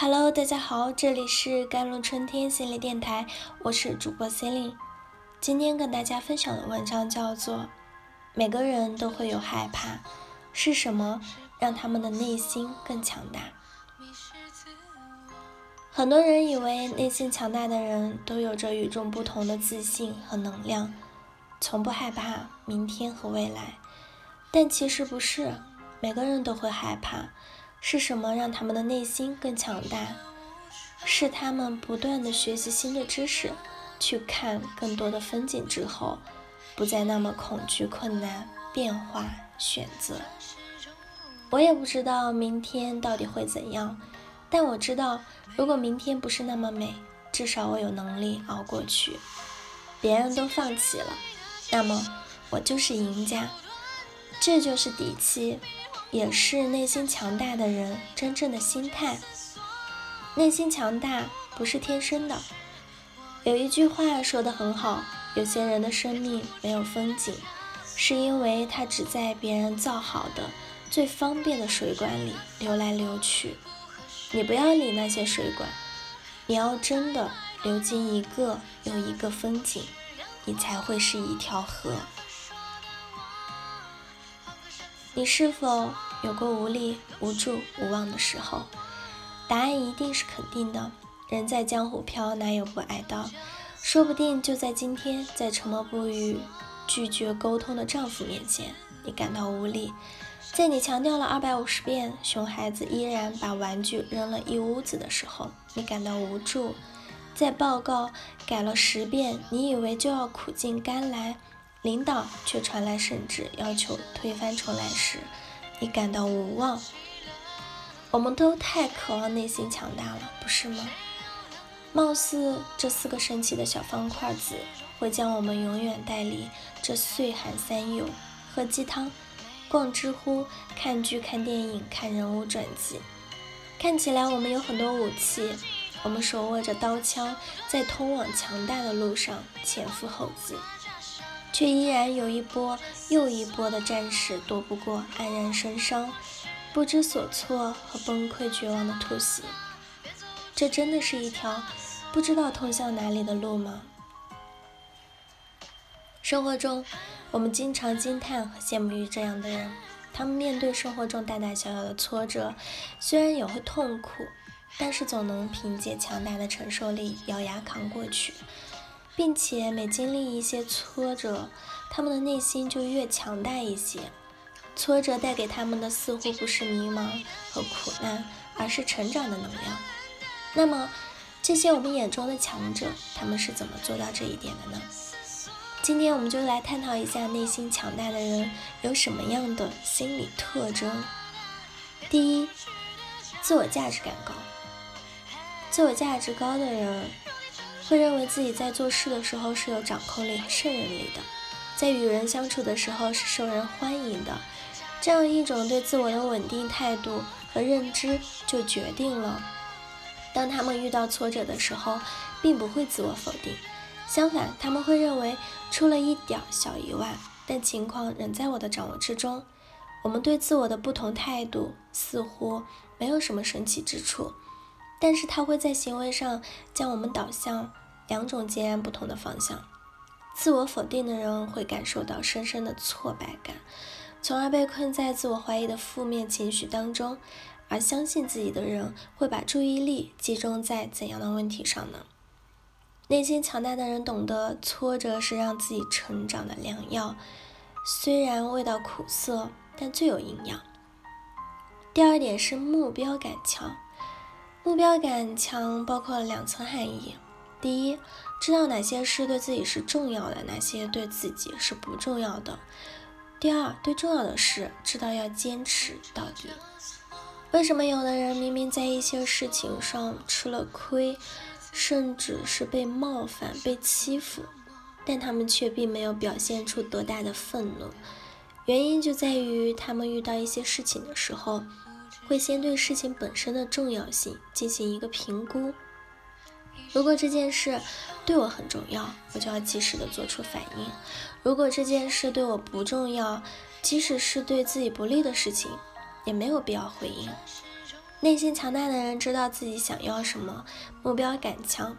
Hello，大家好，这里是甘露春天心理电台，我是主播 c e l i n e 今天跟大家分享的文章叫做《每个人都会有害怕，是什么让他们的内心更强大》？很多人以为内心强大的人都有着与众不同的自信和能量，从不害怕明天和未来，但其实不是，每个人都会害怕。是什么让他们的内心更强大？是他们不断的学习新的知识，去看更多的风景之后，不再那么恐惧困难、变化、选择。我也不知道明天到底会怎样，但我知道，如果明天不是那么美，至少我有能力熬过去。别人都放弃了，那么我就是赢家，这就是底气。也是内心强大的人真正的心态。内心强大不是天生的。有一句话说的很好：有些人的生命没有风景，是因为他只在别人造好的、最方便的水管里流来流去。你不要理那些水管，你要真的流进一个又一个风景，你才会是一条河。你是否有过无力、无助、无望的时候？答案一定是肯定的。人在江湖飘，哪有不挨刀？说不定就在今天，在沉默不语、拒绝沟通的丈夫面前，你感到无力；在你强调了二百五十遍，熊孩子依然把玩具扔了一屋子的时候，你感到无助；在报告改了十遍，你以为就要苦尽甘来。领导却传来圣旨，要求推翻重来时，你感到无望。我们都太渴望内心强大了，不是吗？貌似这四个神奇的小方块子会将我们永远带离这岁寒三友，喝鸡汤、逛知乎、看剧、看电影、看人物传记。看起来我们有很多武器，我们手握着刀枪，在通往强大的路上前赴后继。却依然有一波又一波的战士躲不过黯然神伤、不知所措和崩溃绝望的突袭。这真的是一条不知道通向哪里的路吗？生活中，我们经常惊叹和羡慕于这样的人。他们面对生活中大大小小的挫折，虽然也会痛苦，但是总能凭借强大的承受力咬牙扛过去。并且每经历一些挫折，他们的内心就越强大一些。挫折带给他们的似乎不是迷茫和苦难，而是成长的能量。那么，这些我们眼中的强者，他们是怎么做到这一点的呢？今天我们就来探讨一下内心强大的人有什么样的心理特征。第一，自我价值感高。自我价值高的人。会认为自己在做事的时候是有掌控力和胜任力的，在与人相处的时候是受人欢迎的。这样一种对自我的稳定态度和认知，就决定了，当他们遇到挫折的时候，并不会自我否定。相反，他们会认为出了一点小意外，但情况仍在我的掌握之中。我们对自我的不同态度似乎没有什么神奇之处。但是他会在行为上将我们导向两种截然不同的方向。自我否定的人会感受到深深的挫败感，从而被困在自我怀疑的负面情绪当中；而相信自己的人会把注意力集中在怎样的问题上呢？内心强大的人懂得挫折是让自己成长的良药，虽然味道苦涩，但最有营养。第二点是目标感强。目标感强包括了两层含义：第一，知道哪些事对自己是重要的，哪些对自己是不重要的；第二，对重要的事知道要坚持到底。为什么有的人明明在一些事情上吃了亏，甚至是被冒犯、被欺负，但他们却并没有表现出多大的愤怒？原因就在于他们遇到一些事情的时候。会先对事情本身的重要性进行一个评估。如果这件事对我很重要，我就要及时的做出反应；如果这件事对我不重要，即使是对自己不利的事情，也没有必要回应。内心强大的人知道自己想要什么，目标感强。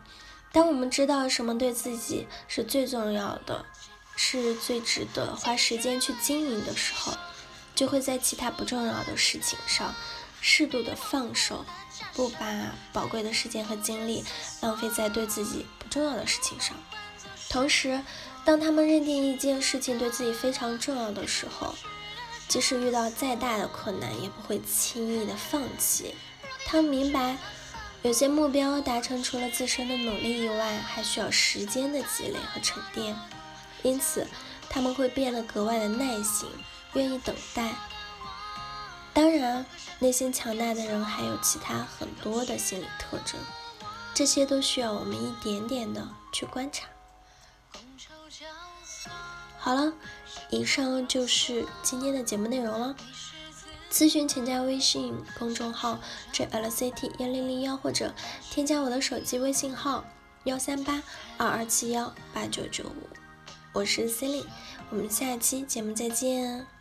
当我们知道什么对自己是最重要的，是最值得花时间去经营的时候，就会在其他不重要的事情上适度的放手，不把宝贵的时间和精力浪费在对自己不重要的事情上。同时，当他们认定一件事情对自己非常重要的时候，即使遇到再大的困难，也不会轻易的放弃。他们明白，有些目标达成除了自身的努力以外，还需要时间的积累和沉淀，因此他们会变得格外的耐心，愿意等待。当然，内心强大的人还有其他很多的心理特征，这些都需要我们一点点的去观察。好了，以上就是今天的节目内容了。咨询请加微信公众号 jlct 幺零零幺，或者添加我的手机微信号幺三八二二七幺八九九五。我是 c e l i n e 我们下期节目再见。